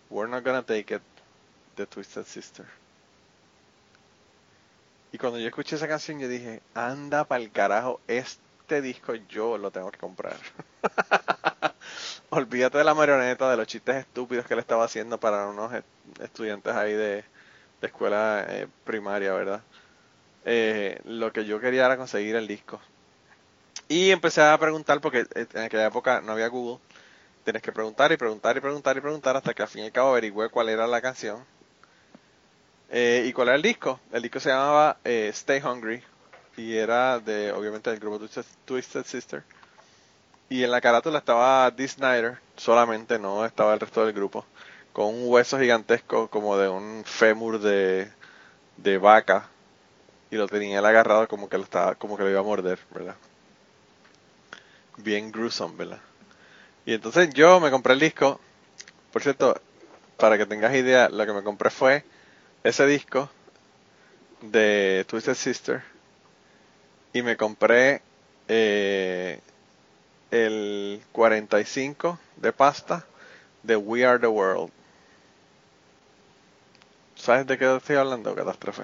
A: We're Not Gonna Take It, The Twisted Sister. Y cuando yo escuché esa canción yo dije, anda pa'l carajo, este disco yo lo tengo que comprar. Olvídate de la marioneta, de los chistes estúpidos que él estaba haciendo para unos estudiantes ahí de, escuela eh, primaria, ¿verdad? Eh, lo que yo quería era conseguir el disco. Y empecé a preguntar, porque eh, en aquella época no había Google, tienes que preguntar y preguntar y preguntar y preguntar hasta que al fin y al cabo averigüé cuál era la canción. y cuál era el disco. El disco se llamaba Stay Hungry y era de, obviamente, del grupo Twisted, Sister. Y en la carátula estaba Dee Snyder, solamente no estaba el resto del grupo con un hueso gigantesco como de un fémur de, de vaca y lo tenía él agarrado como que lo estaba como que lo iba a morder, ¿verdad? Bien gruesome, ¿verdad? Y entonces yo me compré el disco. Por cierto, para que tengas idea, lo que me compré fue ese disco de Twisted Sister. Y me compré eh, el 45 de pasta de We Are the World. ¿Sabes de qué estoy hablando, Catástrofe?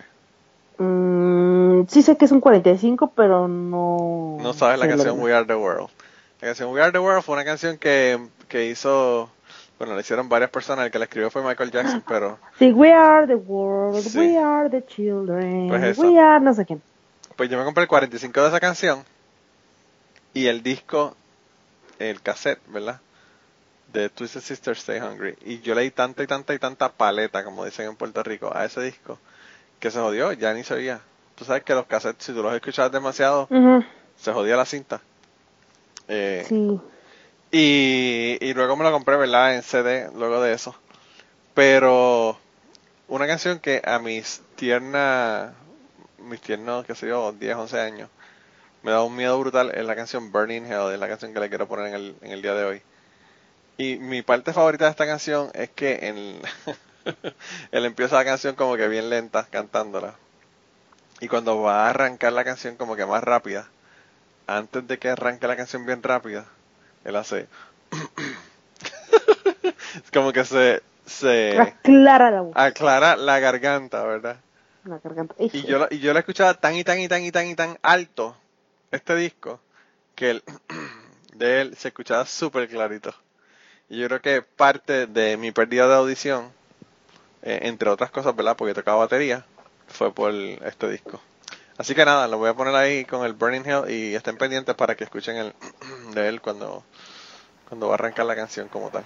B: Mm, sí sé que es un 45, pero no...
A: No sabes la canción We Are the World. La canción We Are the World fue una canción que, que hizo... Bueno, la hicieron varias personas, el que la escribió fue Michael Jackson, pero...
B: Sí, We Are the World, We Are the Children,
A: pues
B: We Are no sé quién.
A: Pues yo me compré el 45 de esa canción y el disco, el cassette, ¿verdad? de Twisted Sister Stay Hungry. Y yo leí tanta y tanta y tanta paleta, como dicen en Puerto Rico, a ese disco, que se jodió, ya ni se oía. Tú sabes que los cassettes, si tú los escuchabas demasiado, se jodía la cinta. Eh, sí. Y, y luego me lo compré, ¿verdad? En CD, luego de eso. Pero una canción que a mis tiernas, mis tiernos, qué sé yo, 10, 11 años, me da un miedo brutal es la canción Burning Hell, es la canción que le quiero poner en el, en el día de hoy. Y mi parte favorita de esta canción es que en él empieza la canción como que bien lenta, cantándola. Y cuando va a arrancar la canción como que más rápida, antes de que arranque la canción bien rápida, él hace... es como que se, se...
B: Aclara la voz.
A: Aclara la garganta, ¿verdad?
B: La garganta.
A: Y yo, y yo la escuchaba tan y tan y tan y tan y tan alto, este disco, que el de él se escuchaba súper clarito. Y yo creo que parte de mi pérdida de audición, eh, entre otras cosas, ¿verdad? Porque tocaba batería, fue por este disco. Así que nada, lo voy a poner ahí con el Burning Hell y estén pendientes para que escuchen el de él cuando, cuando va a arrancar la canción como tal.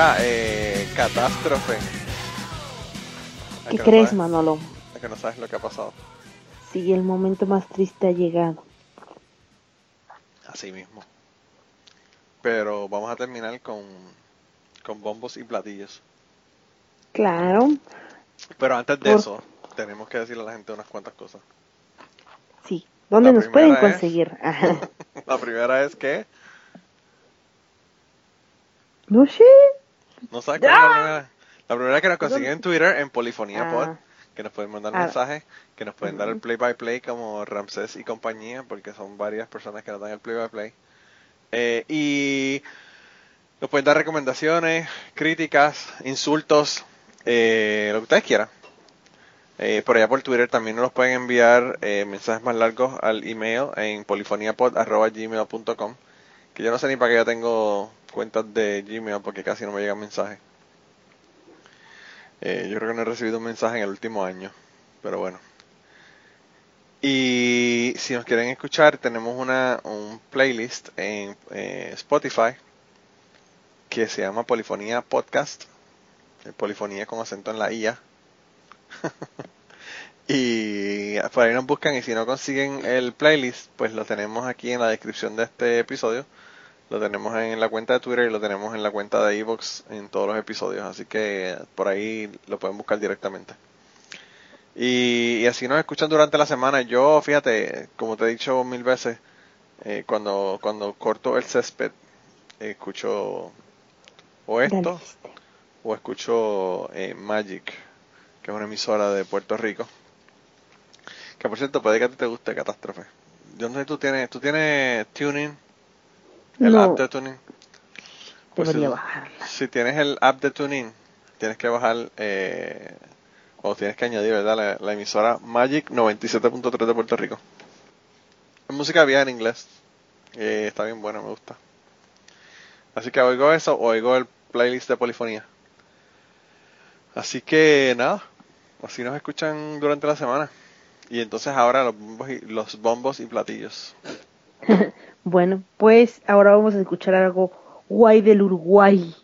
A: Mira, eh, catástrofe.
B: ¿Qué crees, Manolo?
A: Que no sabes lo que ha pasado.
B: Sí, el momento más triste ha llegado.
A: Así mismo. Pero vamos a terminar con, con bombos y platillos.
B: Claro.
A: Pero antes de eso, tenemos que decirle a la gente unas cuantas cosas.
B: Sí. ¿Dónde nos pueden conseguir?
A: la primera es que...
B: No sé.
A: No sabes cuál es la primera. La primera que nos consiguen en Twitter, en Polifonía ah. Pod, que nos pueden mandar ah. mensajes, que nos pueden dar el play by play como Ramsés y compañía, porque son varias personas que nos dan el play by play. Eh, y nos pueden dar recomendaciones, críticas, insultos, eh, lo que ustedes quieran. Eh, por allá por Twitter también nos pueden enviar mensajes más largos al email en polifoniapod.gmail.com que yo no sé ni para qué ya tengo cuentas de Gmail porque casi no me llegan mensajes. Eh, yo creo que no he recibido un mensaje en el último año, pero bueno. Y si nos quieren escuchar, tenemos una un playlist en eh, Spotify que se llama Polifonía Podcast. Eh, Polifonía con acento en la IA. y por ahí nos buscan y si no consiguen el playlist, pues lo tenemos aquí en la descripción de este episodio lo tenemos en la cuenta de Twitter y lo tenemos en la cuenta de Evox en todos los episodios, así que por ahí lo pueden buscar directamente. Y, así nos escuchan durante la semana. Yo, fíjate, como te he dicho mil veces, eh, cuando, cuando corto el césped, escucho o esto, o escucho eh, Magic, que es una emisora de Puerto Rico. Que por cierto, puede que a ti te guste Catástrofe. Yo no sé, tú tienes, tú tienes Tuning el app de tuning.
B: Pues bajarla.
A: Si tienes el app de tuning, tienes que bajar eh, o tienes que añadir, ¿verdad? La, emisora Magic 97.3 de Puerto Rico. Es música bien en inglés. Eh, está bien buena, me gusta. Así que oigo eso, oigo el playlist de polifonía. Así que nada, así nos escuchan durante la semana. Y entonces ahora los bombos y, los bombos y platillos.
B: Bueno, pues ahora vamos a escuchar algo guay del Uruguay.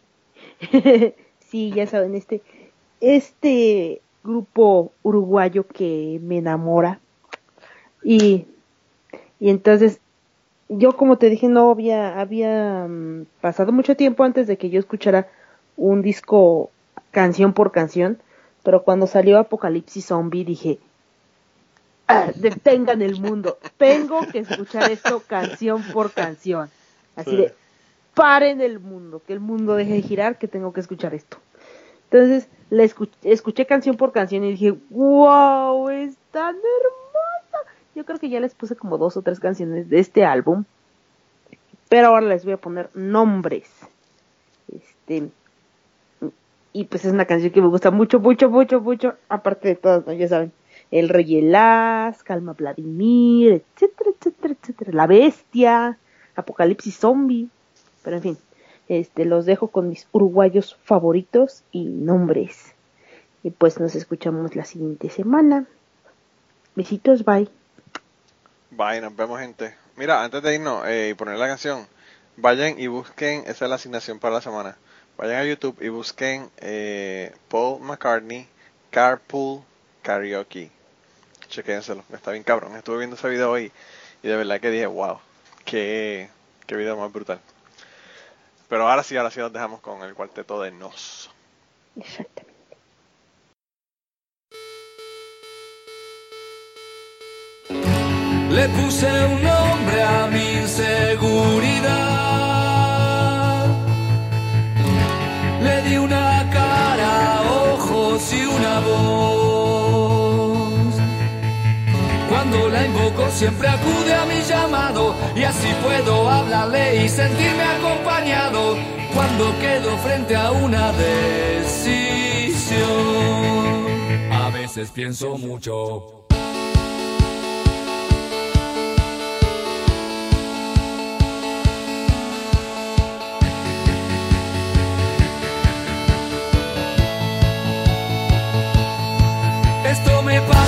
B: sí, ya saben, este, este grupo uruguayo que me enamora. Y, y entonces, yo como te dije, no había, había mm, pasado mucho tiempo antes de que yo escuchara un disco canción por canción, pero cuando salió Apocalipsis Zombie dije, detengan el mundo. Tengo que escuchar esto canción por canción. Así de, paren el mundo, que el mundo deje de girar, que tengo que escuchar esto. Entonces, la escuché, canción por canción y dije, wow, es tan hermosa. Yo creo que ya les puse como dos o tres canciones de este álbum. Pero ahora les voy a poner nombres. Este, y pues es una canción que me gusta mucho, mucho, mucho, mucho. Aparte de todas, ¿no? ya saben el Rey Elas, Calma Vladimir, etcétera, etcétera, etcétera, La Bestia, Apocalipsis Zombie, pero en fin, este, los dejo con mis uruguayos favoritos y nombres. Y pues nos escuchamos la siguiente semana. Besitos, bye.
A: Bye, nos vemos gente. Mira, antes de irnos eh, y poner la canción, vayan y busquen, esa es la asignación para la semana. Vayan a YouTube y busquen eh, Paul McCartney Carpool Karaoke chequénselo, está bien cabrón. Estuve viendo ese video hoy y de verdad que dije, wow, qué, qué video más brutal. Pero ahora sí, ahora sí nos dejamos con el cuarteto de Nos.
B: Exactamente.
C: Le puse un nombre a mi inseguridad. Le di una cara, ojos y una voz siempre acude a mi llamado y así puedo hablarle y sentirme acompañado cuando quedo frente a una decisión. A veces pienso mucho. Esto me pasa.